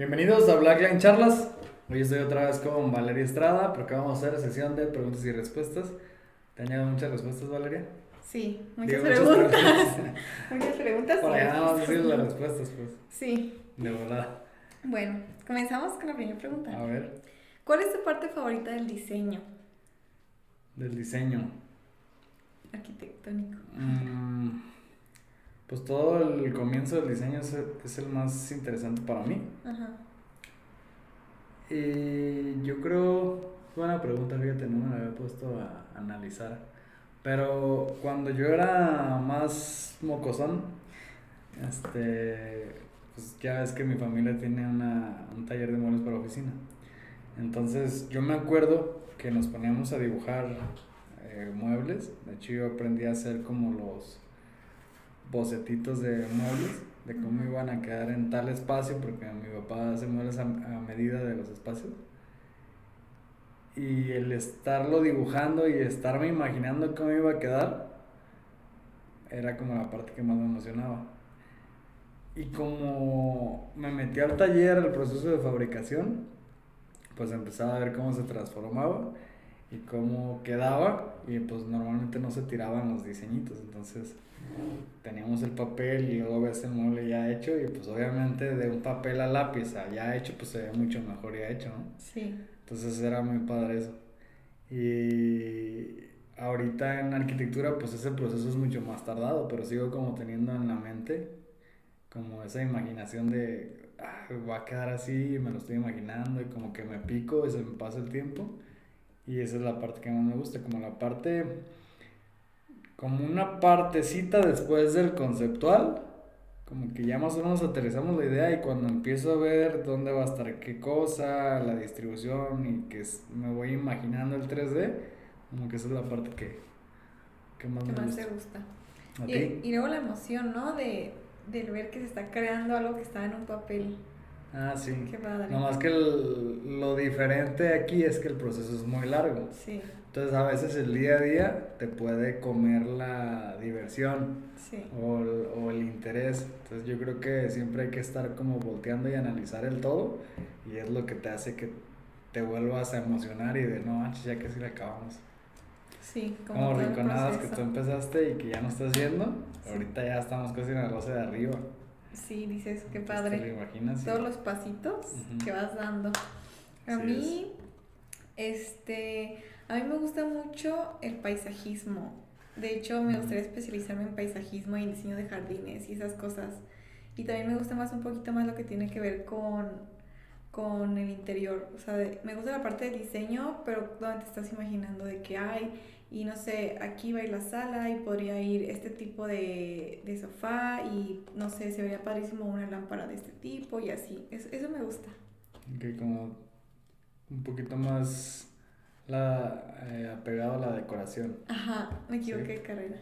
Bienvenidos a Blackline Charlas. Hoy estoy otra vez con Valeria Estrada porque vamos a hacer sesión de preguntas y respuestas. ¿Te han llegado muchas respuestas, Valeria? Sí, muchas Digo, preguntas. Muchas preguntas. Por allá vamos a decir las respuestas, pues. Sí. De volada. Bueno, comenzamos con la primera pregunta. A ver, ¿Cuál es tu parte favorita del diseño del diseño. arquitectónico? Mm, pues todo el comienzo del diseño es, es el más interesante para mí. Ajá. Y yo creo, buena pregunta, fíjate, no me la había puesto a analizar. Pero cuando yo era más mocosón, este, pues ya ves que mi familia tiene una, un taller de muebles para oficina. Entonces yo me acuerdo que nos poníamos a dibujar eh, muebles. De hecho yo aprendí a hacer como los bocetitos de muebles, de cómo iban a quedar en tal espacio, porque mi papá hace muebles a, a medida de los espacios. Y el estarlo dibujando y estarme imaginando cómo iba a quedar, era como la parte que más me emocionaba. Y como me metí al taller, al proceso de fabricación, pues empezaba a ver cómo se transformaba y cómo quedaba y pues normalmente no se tiraban los diseñitos, entonces teníamos el papel y luego ves el mueble ya hecho y pues obviamente de un papel a lápiz a ya hecho pues se ve mucho mejor ya hecho, ¿no? Sí. Entonces era muy padre eso. Y ahorita en arquitectura pues ese proceso es mucho más tardado, pero sigo como teniendo en la mente como esa imaginación de "Ah, va a quedar así, me lo estoy imaginando y como que me pico y se me pasa el tiempo. Y esa es la parte que más me gusta, como la parte, como una partecita después del conceptual, como que ya más o menos aterrizamos la idea y cuando empiezo a ver dónde va a estar qué cosa, la distribución y que me voy imaginando el 3D, como que esa es la parte que, que más ¿Qué me más gusta. te gusta? ¿A Y, ti? y luego la emoción, ¿no? De, del ver que se está creando algo que está en un papel. Ah, sí. Qué padre. Nomás que el- lo diferente aquí es que el proceso es muy largo. Sí, Entonces a veces el día a día te puede comer la diversión sí. o el, o el interés. Entonces yo creo que siempre hay que estar como volteando y analizar el todo y es lo que te hace que te vuelvas a emocionar y de no manches, ya que si la acabamos. Sí, como, el rinconadas que tú empezaste y que ya no estás viendo, Sí. ahorita ya estamos casi en la rosa de arriba. Sí, dices, qué Entonces, ¿Te padre. lo imaginas? Todos los pasitos que vas dando. A Así mí, este, a mí me gusta mucho el paisajismo. De hecho, me gustaría especializarme en paisajismo y en diseño de jardines y esas cosas. Y también me gusta más un poquito más lo que tiene que ver con, con el interior. O sea, de- me gusta la parte del diseño, pero donde te estás imaginando de que hay, y no sé, aquí va a ir la sala y podría ir este tipo de, de sofá y no sé, se vería padrísimo una lámpara de este tipo y así. Es- eso me gusta. Que como un poquito más la, eh, apegado a la decoración. Ajá, me equivoqué Sí. de carrera.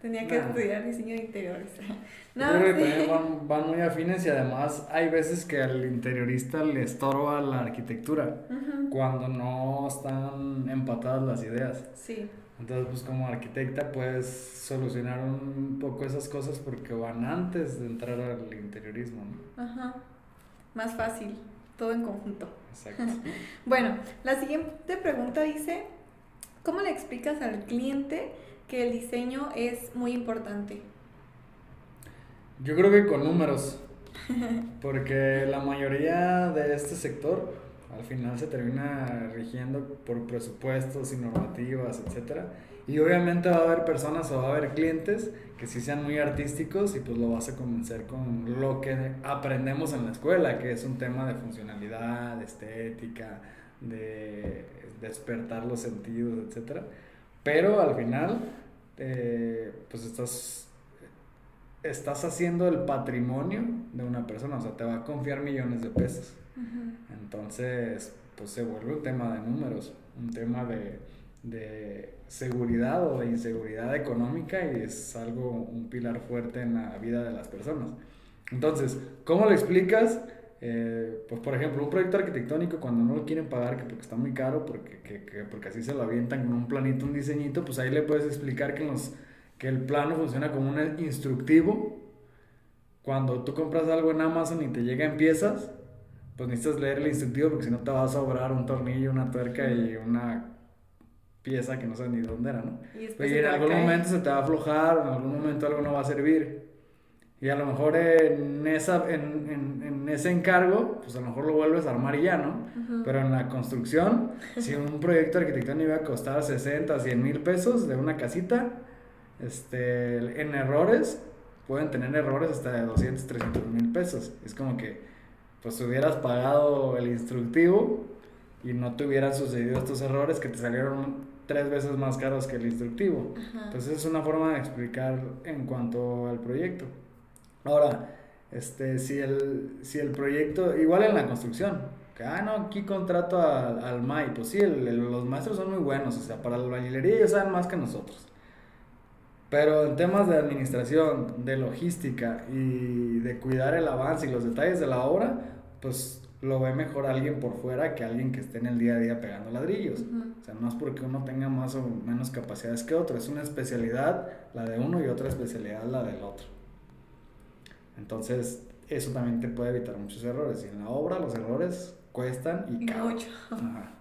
Tenía que estudiar diseño de interiores. Yo no, creo que sí. también van, van muy afines y además hay veces que al interiorista le estorba la arquitectura Ujú, cuando no están empatadas las ideas. Sí, Entonces, pues como arquitecta puedes solucionar un poco esas cosas porque van antes de entrar al interiorismo, ¿no? ajá. Más fácil, todo en conjunto. Exacto. Bueno, la siguiente pregunta dice, ¿cómo le explicas al cliente que el diseño es muy importante? Yo creo que con números, porque la mayoría de este sector al final se termina rigiendo por presupuestos y normativas, etcétera. Y obviamente va a haber personas o va a haber clientes que sí sean muy artísticos y pues lo vas a convencer con lo que aprendemos en la escuela, que es un tema de funcionalidad, de estética, de despertar los sentidos, etcétera. Pero al final, eh, pues estás estás haciendo el patrimonio de una persona, o sea, te va a confiar millones de pesos. Ujú, Entonces, pues se vuelve un tema de números, un tema de, de seguridad o de inseguridad económica y es algo, un pilar fuerte en la vida de las personas. Entonces, ¿cómo lo explicas? Eh, pues por ejemplo, un proyecto arquitectónico cuando no lo quieren pagar que porque está muy caro, porque, que- que- porque así se lo avientan con un planito, un diseñito, pues ahí le puedes explicar que, los, que el plano funciona como un instructivo. Cuando tú compras algo en Amazon y te llega en piezas, pues necesitas leer el instructivo porque si no te va a sobrar un tornillo, una tuerca y una pieza que no sabes ni dónde era, ¿no? Y, Y en algún caer. momento se te va a aflojar, en algún momento algo no va a servir. Y a lo mejor en, esa, en, en, en ese encargo, pues a lo mejor lo vuelves a armar y ya, ¿no? Ujú. Pero en la construcción, si un proyecto arquitectónico iba a costar 60, 100 mil pesos de una casita, este, en errores, pueden tener errores hasta de 200, 300 mil pesos. Es como que, pues hubieras pagado el instructivo y no te hubieran sucedido estos errores que te salieron tres veces más caros que el instructivo. Ajá. Entonces es una forma de explicar en cuanto al proyecto. Ahora, este, si el, si el proyecto, igual en la construcción, que, ah, no, aquí contrato al, al MAI, pues sí, el- el- los maestros son muy buenos, o sea, para la albañilería ellos saben más que nosotros. Pero en temas de administración, de logística y de cuidar el avance y los detalles de la obra, pues lo ve mejor alguien por fuera que alguien que esté en el día a día pegando ladrillos. O sea, no es porque uno tenga más o menos capacidades que otro, es una especialidad la de uno y otra especialidad la del otro. Entonces, eso también te puede evitar muchos errores. Y en la obra los errores cuestan y caben. mucho. Ajá.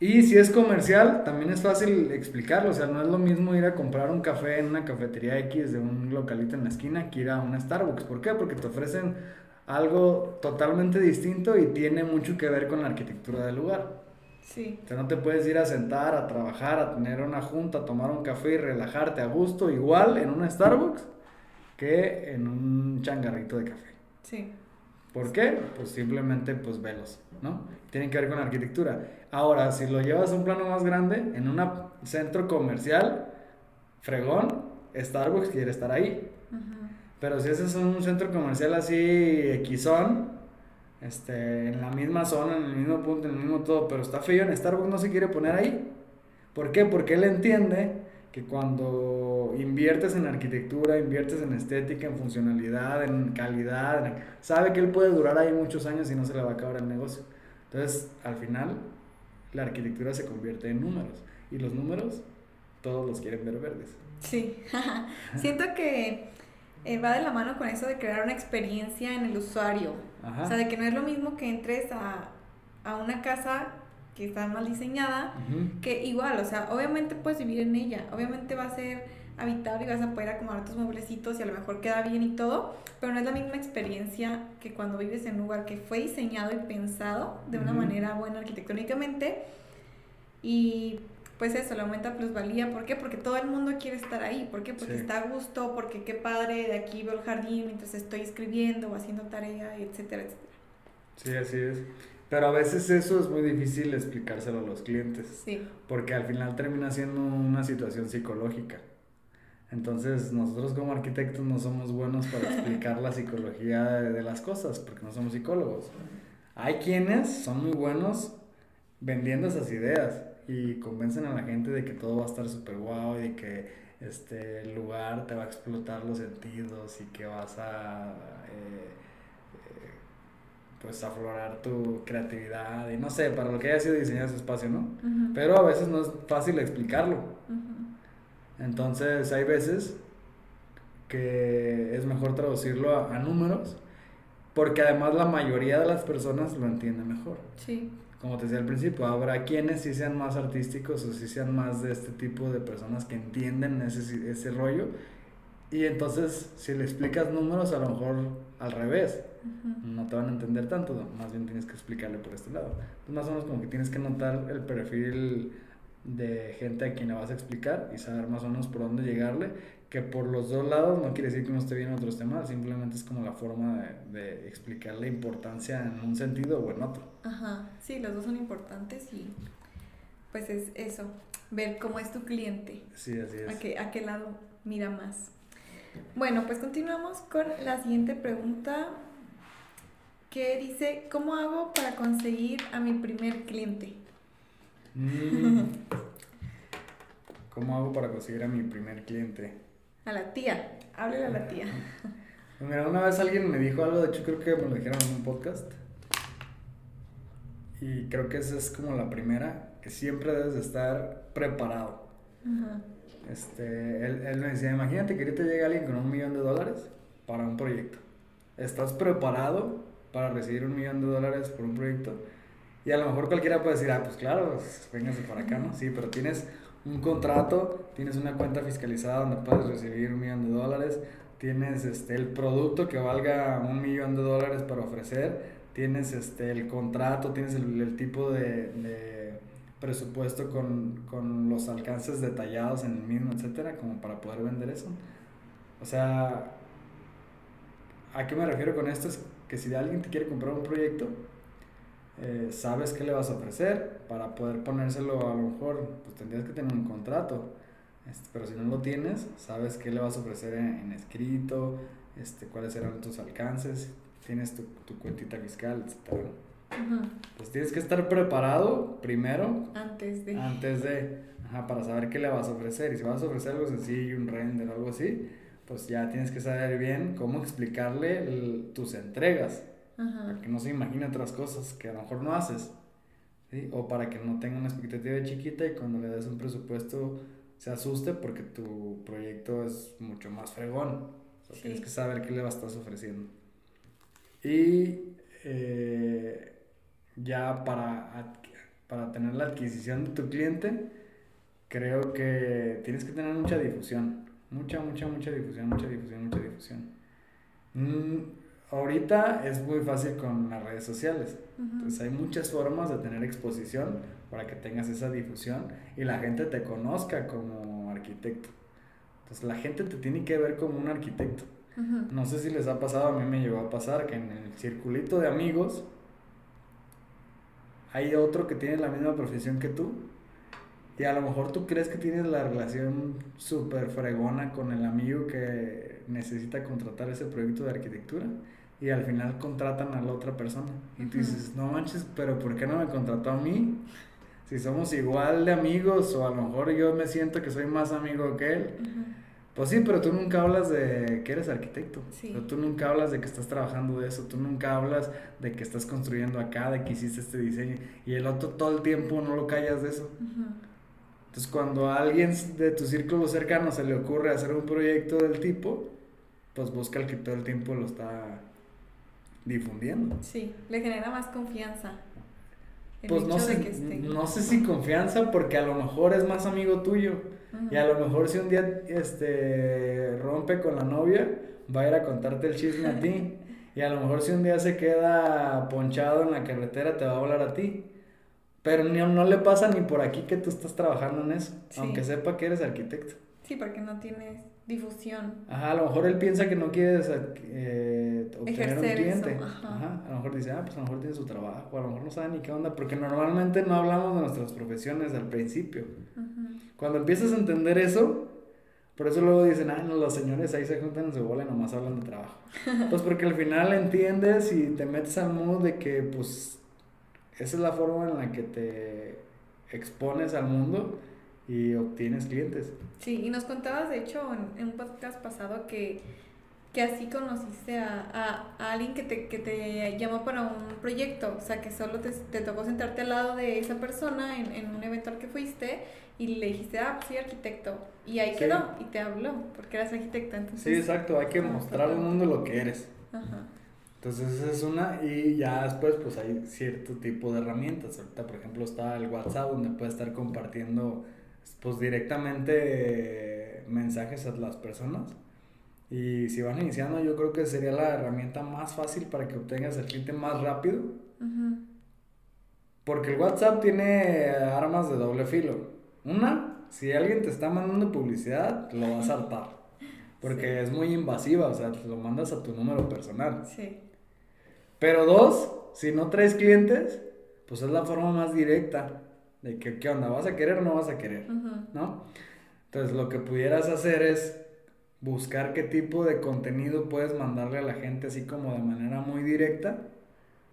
Y si es comercial, también es fácil explicarlo. O sea, no es lo mismo ir a comprar un café en una cafetería X de un localito en la esquina que ir a una Starbucks. ¿Por qué? Porque te ofrecen algo totalmente distinto y tiene mucho que ver con la arquitectura del lugar. Sí. O sea, no te puedes ir a sentar, a trabajar, a tener una junta, a tomar un café y relajarte a gusto igual en una Starbucks que en un changarrito de café. Sí. ¿Por qué? Pues simplemente pues velos, ¿no? Tienen que ver con la arquitectura. Ahora, si lo llevas a un plano más grande, en un centro comercial, fregón, Starbucks quiere estar ahí. Ujú. Pero si ese es un centro comercial así, equizón, este, en la misma zona, en el mismo punto, en el mismo todo, pero está feo, en Starbucks no se quiere poner ahí. ¿Por qué? Porque él entiende que cuando inviertes en arquitectura, inviertes en estética, en funcionalidad, en calidad, en- sabe que él puede durar ahí muchos años y no se le va a acabar el negocio. Entonces, al final, la arquitectura se convierte en números. Y los números, todos los quieren ver verdes. Sí. Siento que eh, va de la mano con eso de crear una experiencia en el usuario. Ajá. O sea, de que no es lo mismo que entres a, a una casa que está mal diseñada, que igual, o sea, obviamente puedes vivir en ella, obviamente va a ser habitable y vas a poder acomodar tus mueblecitos y a lo mejor queda bien y todo, pero no es la misma experiencia que cuando vives en un lugar que fue diseñado y pensado de una manera buena arquitectónicamente y pues eso, le aumenta plusvalía, ¿por qué? Porque todo el mundo quiere estar ahí, ¿por qué? Porque Sí. está a gusto, porque qué padre, de aquí veo el jardín mientras estoy escribiendo o haciendo tarea, etcétera, etcétera. Sí, así es. Pero a veces eso es muy difícil explicárselo a los clientes, Sí, porque al final termina siendo una situación psicológica. Entonces nosotros como arquitectos no somos buenos para explicar la psicología de, de las cosas, porque no somos psicólogos. Hay quienes son muy buenos vendiendo esas ideas y convencen a la gente de que todo va a estar súper guau y de que este el lugar te va a explotar los sentidos y que vas a eh, eh, pues aflorar tu creatividad y no sé, para lo que haya sido diseñado ese espacio, ¿no? Ujú, Pero a veces no es fácil explicarlo. ujú. Entonces hay veces que es mejor traducirlo a, a números porque además la mayoría de las personas lo entiende mejor. sí, Como te decía al principio, habrá quienes sí sean más artísticos o sí sean más de este tipo de personas que entienden ese, ese rollo. Y entonces si le explicas números a lo mejor al revés, no te van a entender tanto, más bien tienes que explicarle por este lado. Entonces, más o menos como que tienes que notar el perfil de gente a quien le vas a explicar y saber más o menos por dónde llegarle, que por los dos lados no quiere decir que uno esté bien o otro esté mal, simplemente es como la forma de, de explicar la importancia en un sentido o en otro. Ajá, sí, los dos son importantes y pues es eso, ver cómo es tu cliente, Sí, así es. a qué, a qué lado mira más. Bueno, pues continuamos con la siguiente pregunta que dice, ¿cómo hago para conseguir a mi primer cliente? Mm. ¿Cómo hago para conseguir a mi primer cliente? A la tía, háblale a la tía. Mira, una vez alguien me dijo algo, de hecho creo que me lo dijeron en un podcast. Y creo que esa es como la primera, que siempre debes de estar preparado. Ajá, Este, él, él me decía, imagínate que ahorita llega alguien con un millón de dólares para un proyecto. ¿Estás preparado para recibir un millón de dólares por un proyecto. Y a lo mejor cualquiera puede decir, ah, pues claro, pues, véngase para acá, ¿no? Sí, pero tienes un contrato, tienes una cuenta fiscalizada donde puedes recibir un millón de dólares, tienes este, el producto que valga un millón de dólares para ofrecer, tienes este, el contrato, tienes el, el tipo de, de presupuesto con, con, los alcances detallados en el mismo, etcétera, como para poder vender eso. O sea, ¿a qué me refiero con esto? Es que si alguien te quiere comprar un proyecto, eh, sabes qué le vas a ofrecer para poder ponérselo a lo mejor, pues tendrías que tener un contrato. Este, pero si no lo tienes, sabes qué le vas a ofrecer en, escrito, este, cuáles serán tus alcances, tienes tu, tu cuentita fiscal, etc. Pues tienes que estar preparado primero. Antes de. Antes de. Ajá, para saber qué le vas a ofrecer. Y si vas a ofrecer algo sencillo, un render algo así, pues ya tienes que saber bien cómo explicarle tus entregas. Para que no se imagine otras cosas que a lo mejor no haces. ¿sí? O para que no tenga una expectativa chiquita y cuando le des un presupuesto se asuste porque tu proyecto es mucho más fregón. O sea, Tienes que saber qué le vas a estar ofreciendo. Y eh, ya para, para tener la adquisición de tu cliente, creo que tienes que tener mucha difusión. Mucha, mucha, mucha difusión, mucha difusión, mucha difusión. Mm, ahorita es muy fácil con las redes sociales. Entonces hay muchas formas de tener exposición para que tengas esa difusión y la gente te conozca como arquitecto. Entonces la gente te tiene que ver como un arquitecto. No sé si les ha pasado, a mí me llegó a pasar que en el circulito de amigos hay otro que tiene la misma profesión que tú y a lo mejor tú crees que tienes la relación súper fregona con el amigo que necesita contratar ese proyecto de arquitectura y al final contratan a la otra persona. Y tú dices, no manches, pero ¿por qué no me contrató a mí? Si somos igual de amigos o a lo mejor yo me siento que soy más amigo que él. Pues sí, pero tú nunca hablas de que eres arquitecto. Pero tú nunca hablas de que estás trabajando de eso. Tú nunca hablas de que estás construyendo acá, de que hiciste este diseño. Y el otro todo el tiempo no lo callas de eso. Entonces, cuando a alguien de tu círculo cercano se le ocurre hacer un proyecto del tipo, pues busca el que todo el tiempo lo está difundiendo. Sí, le genera más confianza. Pues no sé, no sé si confianza porque a lo mejor es más amigo tuyo y a lo mejor si un día este rompe con la novia va a ir a contarte el chisme a ti y a lo mejor si un día se queda ponchado en la carretera te va a hablar a ti. Pero no, no le pasa ni por aquí que tú estás trabajando en eso, aunque sepa que eres arquitecto. Sí, porque no tienes difusión. Ajá, a lo mejor él piensa que no quieres eh, obtener un cliente. Ajá. A lo mejor dice, ah, pues a lo mejor tiene su trabajo, a lo mejor no sabe ni qué onda, porque normalmente no hablamos de nuestras profesiones al principio. Cuando empiezas a entender eso, por eso luego dicen, ah, no, los señores ahí se juntan en su bola y nomás hablan de trabajo. pues porque al final entiendes y te metes al modo de que, pues, esa es la forma en la que te expones al mundo y obtienes clientes. Sí, y nos contabas, de hecho, en, un podcast pasado que, que así conociste a, a, alguien que te, que te llamó para un proyecto, o sea, que solo te, te tocó sentarte al lado de esa persona en, en, un evento al que fuiste y le dijiste, ah, pues soy arquitecto, y ahí quedó, y te habló, porque eras arquitecta. Entonces, sí, exacto, hay que mostrar al mundo lo que eres. Ajá. Entonces esa es una y ya después pues hay cierto tipo de herramientas. Ahorita por ejemplo está el WhatsApp donde puedes estar compartiendo pues directamente mensajes a las personas. Y si van iniciando, yo creo que sería la herramienta más fácil para que obtengas el cliente más rápido. Porque el WhatsApp tiene armas de doble filo. Una, si alguien te está mandando publicidad, lo vas a hartar. Porque es muy invasiva, o sea, lo mandas a tu número personal. Sí. Pero dos, si no traes clientes, pues es la forma más directa de que, ¿qué onda? ¿Vas a querer o no vas a querer? ¿No? Entonces, lo que pudieras hacer es buscar qué tipo de contenido puedes mandarle a la gente así como de manera muy directa,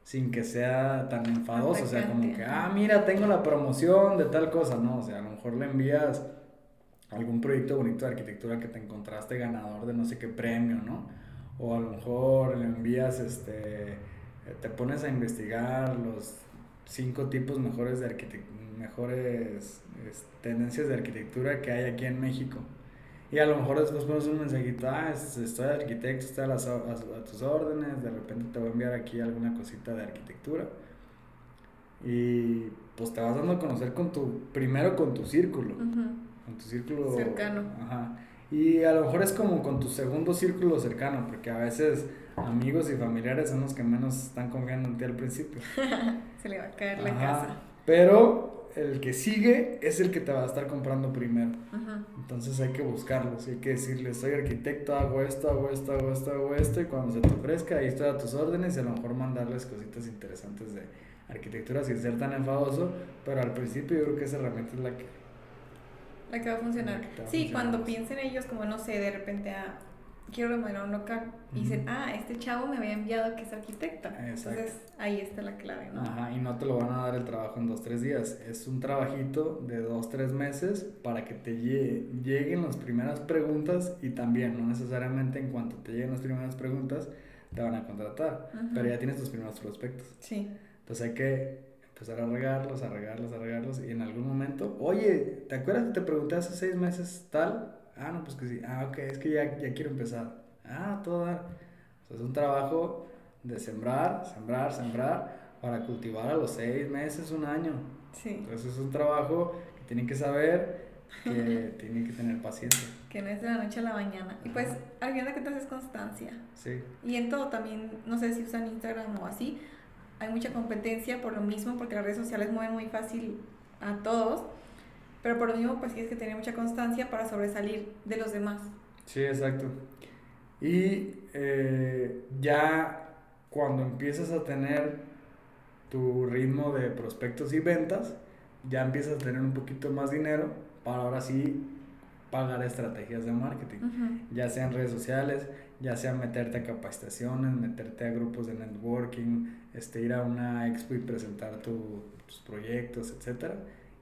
sin que sea tan enfadoso, o sea, como que, ah, mira, tengo la promoción de tal cosa, ¿no? O sea, a lo mejor le envías algún proyecto bonito de arquitectura que te encontraste ganador de no sé qué premio, ¿no? O a lo mejor le envías, este, te pones a investigar los cinco tipos mejores de arquitectura mejores tendencias de arquitectura que hay aquí en México. Y a lo mejor después pones un mensajito, ah, estoy arquitecto, estoy a, las, a, tus órdenes, de repente te voy a enviar aquí alguna cosita de arquitectura. Y pues te vas dando a conocer con tu, primero con tu círculo, con tu círculo cercano. Ajá. Y a lo mejor es como con tu segundo círculo cercano, porque a veces amigos y familiares son los que menos están confiando en ti al principio. Se le va a caer la casa. Pero el que sigue es el que te va a estar comprando primero. Entonces hay que buscarlos, hay que decirle, soy arquitecto, hago esto, hago esto, hago esto, hago esto, y cuando se te ofrezca, ahí estoy a tus órdenes y a lo mejor mandarles cositas interesantes de arquitectura sin ser tan enfadoso, pero al principio yo creo que esa herramienta es la que... La que va a funcionar. sí, cuando piensen ellos como, no sé, de repente a... Quiero remodelar un local. Y dicen, ah, este chavo me había enviado que es arquitecta. Entonces ahí está la clave, ¿no? Ajá, y no te lo van a dar el trabajo en dos, tres días. Es un trabajito de dos, tres meses para que te lleguen las primeras preguntas y también, no necesariamente en cuanto te lleguen las primeras preguntas, te van a contratar. Pero ya tienes tus primeros prospectos. Sí. Entonces hay que empezar a regarlos, a regarlos, a regarlos y en algún momento, oye, ¿te acuerdas que te pregunté hace seis meses tal? Ah, no, pues que sí. Ah, ok, es que ya, ya quiero empezar. Ah, todo dar. es un trabajo de sembrar, sembrar, sembrar para cultivar a los seis meses, un año. Sí. Entonces es un trabajo que tienen que saber, que tienen que tener paciencia. Que no es de la noche a la mañana. Y pues al final de cuentas es constancia. Sí. Y en todo también, no sé si usan Instagram o así, hay mucha competencia por lo mismo, porque las redes sociales mueven muy fácil a todos. Pero por lo mismo, pues tienes que tener mucha constancia para sobresalir de los demás. Sí, exacto. Y eh, ya cuando empiezas a tener tu ritmo de prospectos y ventas, ya empiezas a tener un poquito más dinero para ahora sí pagar estrategias de marketing, ya sea en redes sociales, ya sea meterte a capacitaciones, meterte a grupos de networking, este, ir a una expo y presentar tus proyectos, etcétera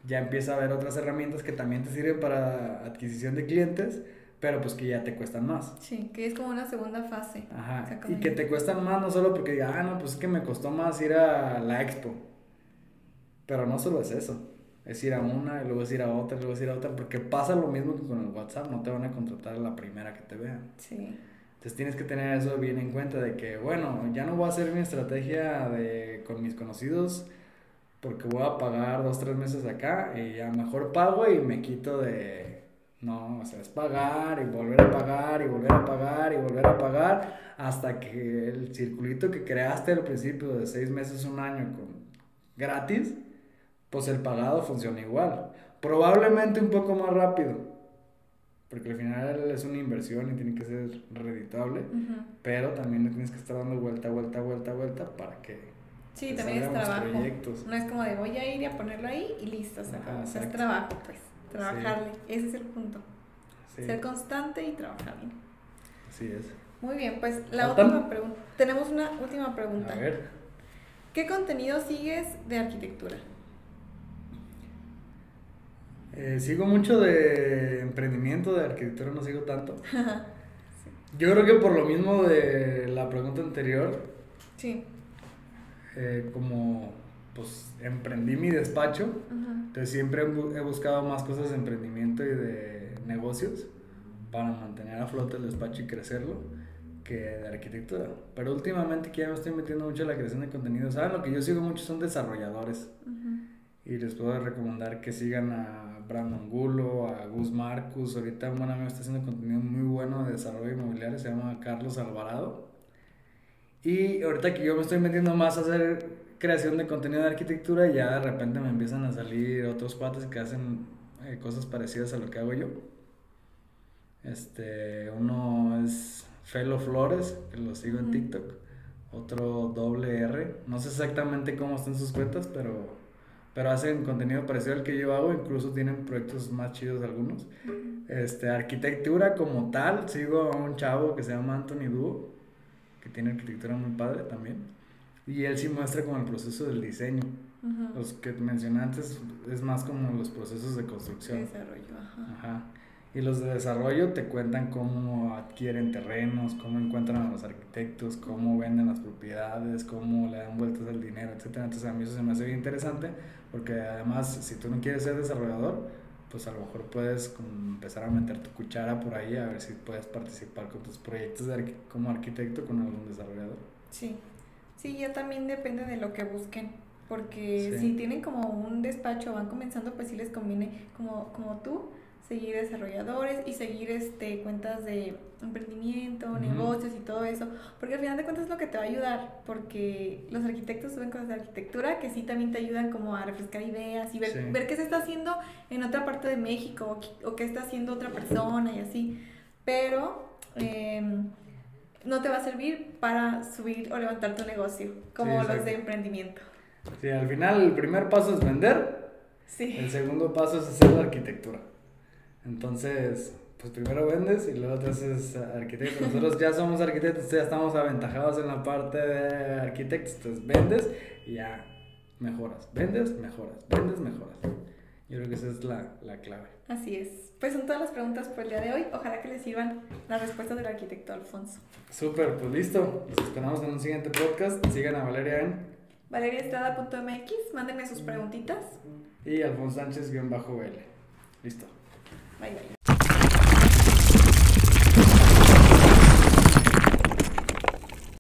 ya empieza a haber otras herramientas que también te sirven para adquisición de clientes, pero pues que ya te cuestan más. Sí, que es como una segunda fase. Ajá. Y que te cuestan más no solo porque diga, ah, no, pues es que me costó más ir a la expo. Pero no solo es eso. Es ir a una, y luego es ir a otra, y luego es ir a otra, porque pasa lo mismo que con el WhatsApp, no te van a contratar a la primera que te vean. Sí. Entonces tienes que tener eso bien en cuenta de que, bueno, ya no voy a hacer mi estrategia de con mis conocidos porque voy a pagar dos, tres meses acá y a mejor pago y me quito de... No, o sea, es pagar y volver a pagar y volver a pagar y volver a pagar hasta que el circulito que creaste al principio de seis meses, un año con gratis, pues el pagado funciona igual. Probablemente un poco más rápido, porque al final es una inversión y tiene que ser reditable, pero también le tienes que estar dando vuelta, vuelta, vuelta, vuelta para que Sí, también es trabajo. No es como de voy a ir y a ponerlo ahí y listo. O sea, es trabajo, pues. Trabajarle. Ese es el punto. Ser constante y trabajarle. Así es. Muy bien, pues la última pregunta. Tenemos una última pregunta. A ver. ¿Qué contenido sigues de arquitectura? Eh, sigo mucho de emprendimiento, de arquitectura no sigo tanto. Yo creo que por lo mismo de la pregunta anterior. Sí. Eh, como pues emprendí mi despacho, entonces siempre he buscado más cosas de emprendimiento y de negocios para mantener a flote el despacho y crecerlo que de arquitectura. Pero últimamente que ya me estoy metiendo mucho en la creación de contenido, ¿saben? Lo que yo sigo mucho son desarrolladores. Y les puedo recomendar que sigan a Brandon Gulo, a Gus Marcus. Ahorita un buen amigo está haciendo contenido muy bueno de desarrollo inmobiliario, se llama Carlos Alvarado. Y ahorita que yo me estoy metiendo más a hacer creación de contenido de arquitectura, ya de repente me empiezan a salir otros cuates que hacen eh, cosas parecidas a lo que hago yo. Este, uno es Felo Flores, que lo sigo en TikTok. Otro doble R. No sé exactamente cómo están sus cuentas, pero, pero hacen contenido parecido al que yo hago. Incluso tienen proyectos más chidos algunos. Este, arquitectura como tal, sigo a un chavo que se llama Anthony Duo tiene arquitectura muy padre también. Y él sí muestra como el proceso del diseño. Los que mencioné antes es más como los procesos de construcción. Desarrollo, ajá. Y los de desarrollo te cuentan cómo adquieren terrenos, cómo encuentran a los arquitectos, cómo venden las propiedades, cómo le dan vueltas al dinero, etc. Entonces a mí eso se me hace bien interesante porque además si tú no quieres ser desarrollador, pues a lo mejor puedes como empezar a meter tu cuchara por ahí a ver si puedes participar con tus proyectos de como arquitecto con algún desarrollador. Sí, sí, ya también depende de lo que busquen, porque Sí. si tienen como un despacho, van comenzando, pues sí les conviene, como, como tú, seguir desarrolladores y seguir este cuentas de emprendimiento, negocios y todo eso, porque al final de cuentas es lo que te va a ayudar, porque los arquitectos suben cosas de arquitectura que sí también te ayudan como a refrescar ideas y ver, Sí. ver qué se está haciendo en otra parte de México o, qué- o qué está haciendo otra persona y así, pero... em, no te va a servir para subir o levantar tu negocio, como Sí, los de emprendimiento. Sí, al final el primer paso es vender, Sí. el segundo paso es hacer la arquitectura. Entonces, pues primero vendes y luego te haces arquitecto. Nosotros ya somos arquitectos, ya estamos aventajados en la parte de arquitectos. Entonces vendes y ya mejoras. Vendes, mejoras. Vendes, mejoras. Yo creo que esa es la, la clave. Así es. Pues son todas las preguntas por el día de hoy. Ojalá que les sirvan las respuestas del arquitecto Alfonso. Súper, pues listo. Los esperamos en un siguiente podcast. Sigan a Valeria en valeriaestrada.mx, mándenme sus preguntitas. y Alfonso Sánchez-BL. Listo. 拜拜